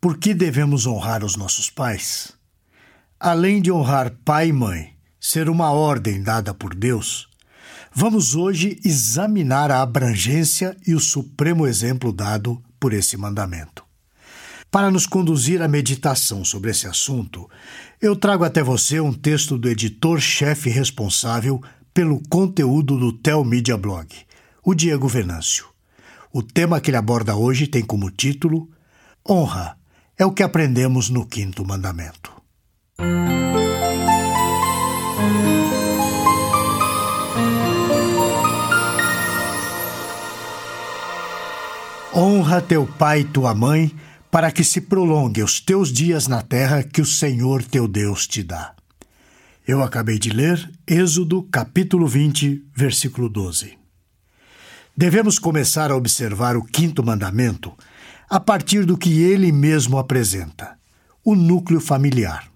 Por que devemos honrar os nossos pais? Além de honrar pai e mãe, ser uma ordem dada por Deus, vamos hoje examinar a abrangência e o supremo exemplo dado por esse mandamento. Para nos conduzir à meditação sobre esse assunto, eu trago até você um texto do editor-chefe responsável pelo conteúdo do Tel Media Blog, o Diego Venâncio. O tema que ele aborda hoje tem como título Honra é o que aprendemos no quinto mandamento. Honra teu pai e tua mãe, para que se prolongue os teus dias na terra que o Senhor teu Deus te dá. Eu acabei de ler Êxodo capítulo 20, versículo 12. Devemos começar a observar o quinto mandamento a partir do que ele mesmo apresenta, o núcleo familiar.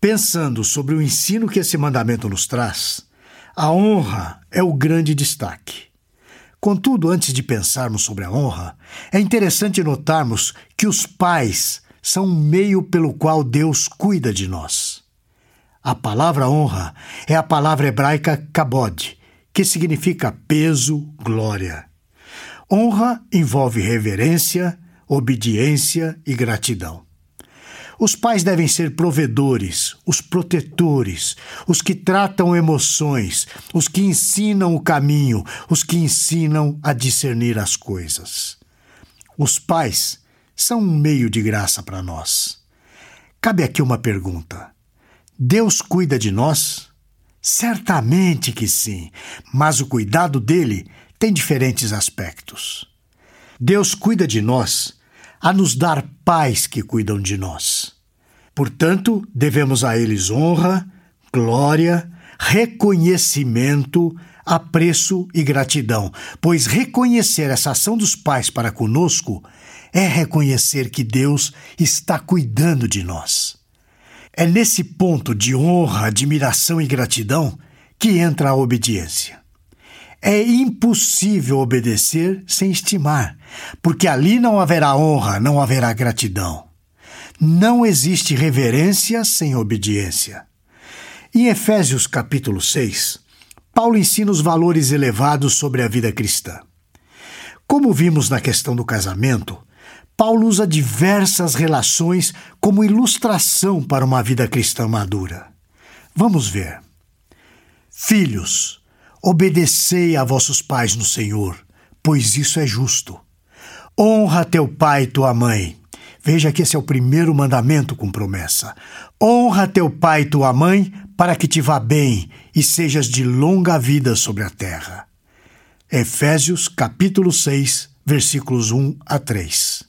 Pensando sobre o ensino que esse mandamento nos traz, a honra é o grande destaque. Contudo, antes de pensarmos sobre a honra, é interessante notarmos que os pais são um meio pelo qual Deus cuida de nós. A palavra honra é a palavra hebraica kabod, que significa peso, glória. Honra envolve reverência, obediência e gratidão. Os pais devem ser provedores, os protetores, os que tratam emoções, os que ensinam o caminho, os que ensinam a discernir as coisas. Os pais são um meio de graça para nós. Cabe aqui uma pergunta: Deus cuida de nós? Certamente que sim, mas o cuidado dele tem diferentes aspectos. Deus cuida de nós a nos dar pais que cuidam de nós. Portanto, devemos a eles honra, glória, reconhecimento, apreço e gratidão, pois reconhecer essa ação dos pais para conosco é reconhecer que Deus está cuidando de nós. É nesse ponto de honra, admiração e gratidão que entra a obediência. É impossível obedecer sem estimar, porque ali não haverá honra, não haverá gratidão. Não existe reverência sem obediência. Em Efésios capítulo 6, Paulo ensina os valores elevados sobre a vida cristã. Como vimos na questão do casamento, Paulo usa diversas relações como ilustração para uma vida cristã madura. Vamos ver. Filhos, Obedecei a vossos pais no Senhor, pois isso é justo. Honra teu pai e tua mãe. Veja que esse é o primeiro mandamento com promessa. Honra teu pai e tua mãe, para que te vá bem e sejas de longa vida sobre a terra. Efésios capítulo 6, versículos 1 a 3.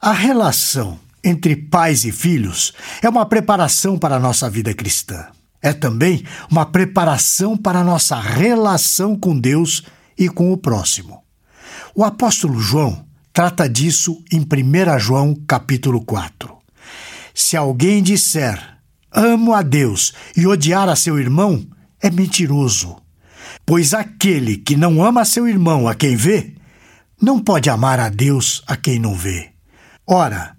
A relação entre pais e filhos é uma preparação para a nossa vida cristã. É também uma preparação para a nossa relação com Deus e com o próximo. O apóstolo João trata disso em 1 João capítulo 4. Se alguém disser amo a Deus e odiar a seu irmão, é mentiroso. Pois aquele que não ama seu irmão a quem vê, não pode amar a Deus a quem não vê. Ora,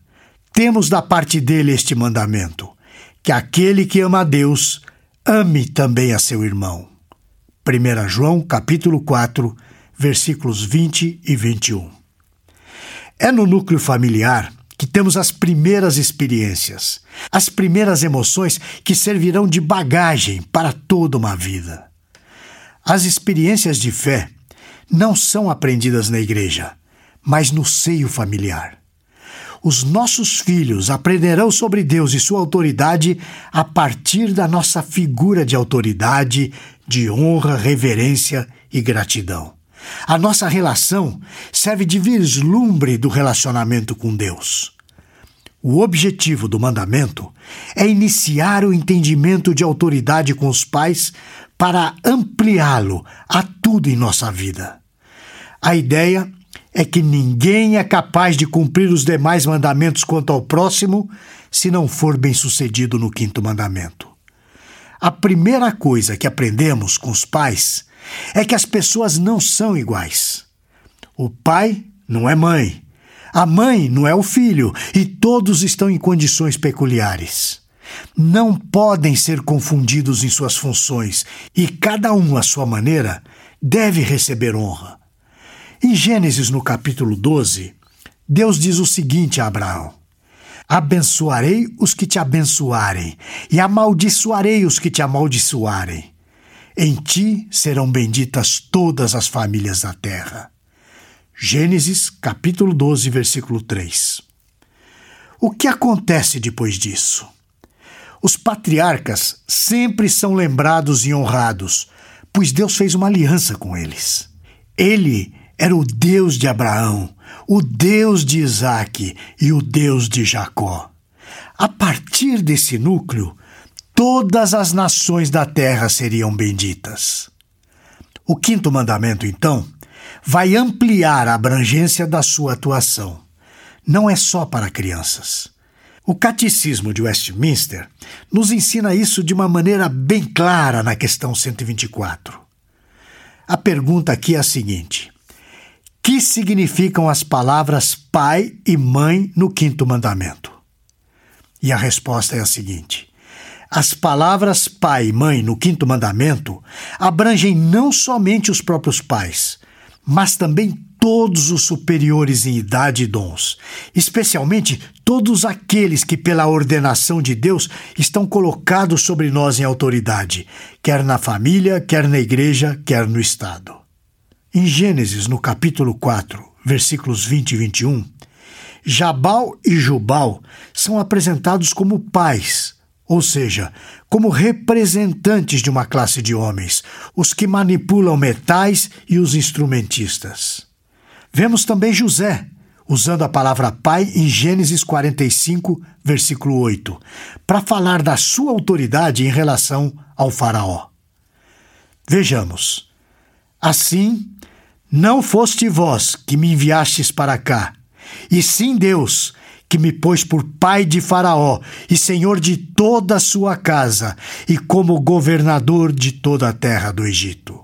temos da parte dele este mandamento: que aquele que ama a Deus ame também a seu irmão. 1 João capítulo 4, versículos 20 e 21. É no núcleo familiar que temos as primeiras experiências, as primeiras emoções que servirão de bagagem para toda uma vida. As experiências de fé não são aprendidas na igreja, mas no seio familiar os nossos filhos aprenderão sobre Deus e sua autoridade a partir da nossa figura de autoridade, de honra, reverência e gratidão. A nossa relação serve de vislumbre do relacionamento com Deus. O objetivo do mandamento é iniciar o entendimento de autoridade com os pais para ampliá-lo a tudo em nossa vida. A ideia é que ninguém é capaz de cumprir os demais mandamentos quanto ao próximo se não for bem-sucedido no quinto mandamento. A primeira coisa que aprendemos com os pais é que as pessoas não são iguais. O pai não é mãe, A mãe não é o filho, e todos estão em condições peculiares. Não podem ser confundidos em suas funções, e cada um à sua maneira deve receber honra. Em Gênesis, no capítulo 12, Deus diz o seguinte a Abraão: Abençoarei os que te abençoarem, e amaldiçoarei os que te amaldiçoarem. Em ti serão benditas todas as famílias da terra. Gênesis, capítulo 12, versículo 3. O que acontece depois disso? Os patriarcas sempre são lembrados e honrados, pois Deus fez uma aliança com eles. Ele era o Deus de Abraão, o Deus de Isaque e o Deus de Jacó. A partir desse núcleo, todas as nações da terra seriam benditas. O quinto mandamento, então, vai ampliar a abrangência da sua atuação. Não é só para crianças. O Catecismo de Westminster nos ensina isso de uma maneira bem clara na questão 124. A pergunta aqui é a seguinte: que significam as palavras pai e mãe no quinto mandamento? E a resposta é a seguinte: as palavras pai e mãe no quinto mandamento abrangem não somente os próprios pais, mas também todos os superiores em idade e dons, especialmente todos aqueles que, pela ordenação de Deus, estão colocados sobre nós em autoridade, quer na família, quer na igreja, quer no Estado. Em Gênesis, no capítulo 4, versículos 20 e 21, Jabal e Jubal são apresentados como pais, ou seja, como representantes de uma classe de homens, os que manipulam metais e os instrumentistas. Vemos também José, usando a palavra pai em Gênesis 45, versículo 8, para falar da sua autoridade em relação ao Faraó. Vejamos. Assim, não foste vós que me enviastes para cá, e sim Deus, que me pôs por pai de Faraó e senhor de toda a sua casa, e como governador de toda a terra do Egito.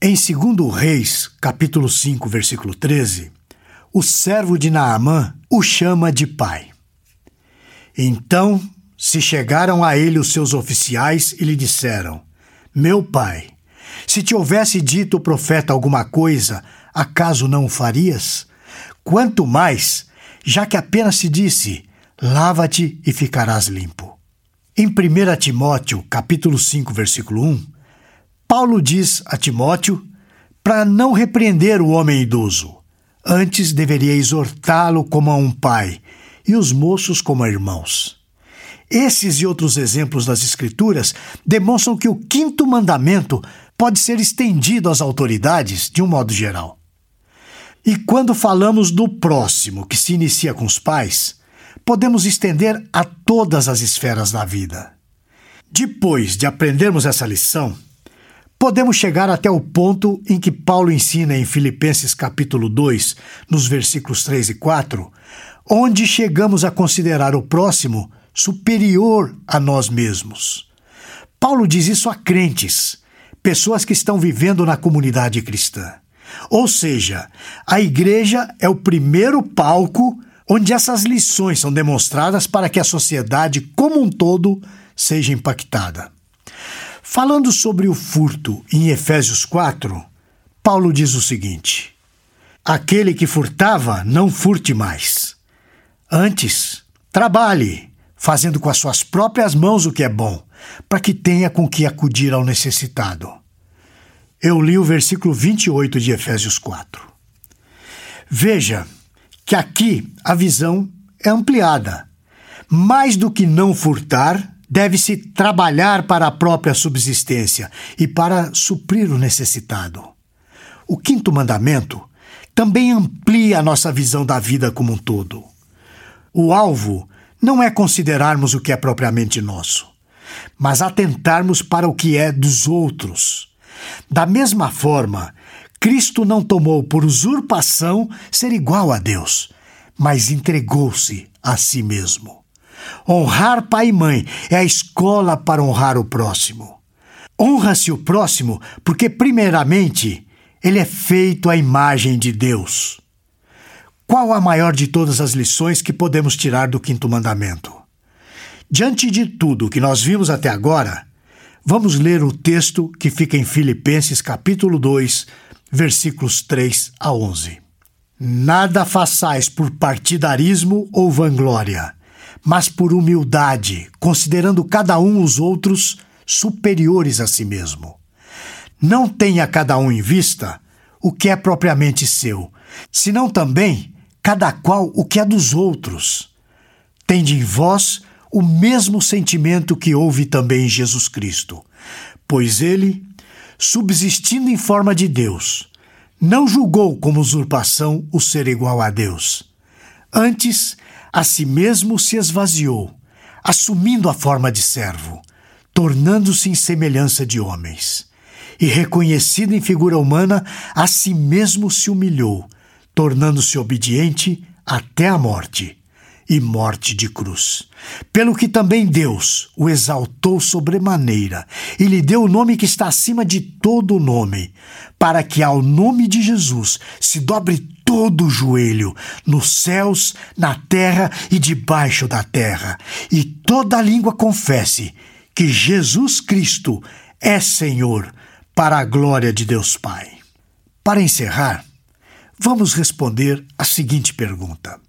Em 2 Reis, capítulo 5, versículo 13, o servo de Naamã o chama de pai. Então se chegaram a ele os seus oficiais e lhe disseram: Meu pai, se te houvesse dito o profeta alguma coisa, acaso não o farias? Quanto mais, já que apenas se disse: lava-te e ficarás limpo. Em 1 Timóteo, capítulo 5, versículo 1, Paulo diz a Timóteo para não repreender o homem idoso. Antes deveria exortá-lo como a um pai e os moços como a irmãos. Esses e outros exemplos das Escrituras demonstram que o quinto mandamento pode ser estendido às autoridades de um modo geral. E quando falamos do próximo, que se inicia com os pais, podemos estender a todas as esferas da vida. Depois de aprendermos essa lição, podemos chegar até o ponto em que Paulo ensina em Filipenses capítulo 2, nos versículos 3 e 4, onde chegamos a considerar o próximo superior a nós mesmos. Paulo diz isso a crentes, pessoas que estão vivendo na comunidade cristã. Ou seja, a igreja é o primeiro palco onde essas lições são demonstradas para que a sociedade como um todo seja impactada. Falando sobre o furto em Efésios 4, Paulo diz o seguinte: Aquele que furtava, não furte mais. Antes, trabalhe, fazendo com as suas próprias mãos o que é bom, para que tenha com que acudir ao necessitado eu li o versículo 28 de Efésios 4. Veja que aqui a visão é ampliada. Mais do que não furtar, deve-se trabalhar para a própria subsistência e para suprir o necessitado. O quinto mandamento também amplia a nossa visão da vida como um todo. O alvo não é considerarmos o que é propriamente nosso, mas atentarmos para o que é dos outros da mesma forma, Cristo não tomou por usurpação ser igual a Deus, mas entregou-se a si mesmo. Honrar pai e mãe é a escola para honrar o próximo. Honra-se o próximo porque, primeiramente, ele é feito à imagem de Deus. Qual a maior de todas as lições que podemos tirar do quinto mandamento? Diante de tudo que nós vimos até agora, vamos ler o texto que fica em Filipenses capítulo 2, versículos 3 a 11. Nada façais por partidarismo ou vanglória, mas por humildade, considerando cada um os outros superiores a si mesmo. Não tenha cada um em vista o que é propriamente seu, senão também cada qual o que é dos outros. Tende em vós o mesmo sentimento que houve também em Jesus Cristo, pois ele, subsistindo em forma de Deus, não julgou como usurpação o ser igual a Deus. Antes, a si mesmo se esvaziou, assumindo a forma de servo, tornando-se em semelhança de homens e reconhecido em figura humana, a si mesmo se humilhou, tornando-se obediente até a morte e morte de cruz. Pelo que também Deus o exaltou sobremaneira e lhe deu o nome que está acima de todo nome, para que ao nome de Jesus se dobre todo o joelho, nos céus, na terra e debaixo da terra, e toda língua confesse que Jesus Cristo é Senhor para a glória de Deus Pai. Para encerrar, vamos responder a seguinte pergunta: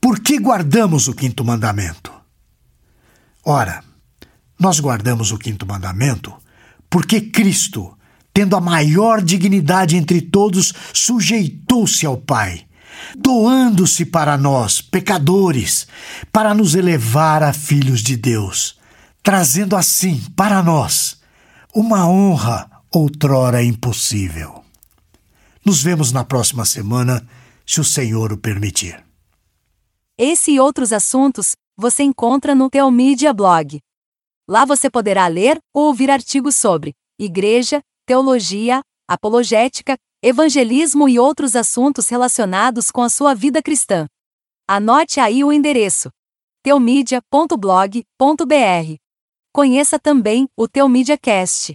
Por que guardamos o quinto mandamento? Ora, nós guardamos o quinto mandamento porque Cristo, tendo a maior dignidade entre todos, sujeitou-se ao Pai, doando-se para nós, pecadores, para nos elevar a filhos de Deus, trazendo assim para nós uma honra outrora impossível. Nos vemos na próxima semana, se o Senhor o permitir. Esse e outros assuntos você encontra no Teomídia Blog. Lá você poderá ler ou ouvir artigos sobre igreja, teologia, apologética, evangelismo e outros assuntos relacionados com a sua vida cristã. Anote aí o endereço: teomídia.blog.br. Conheça também o Teomídia Cast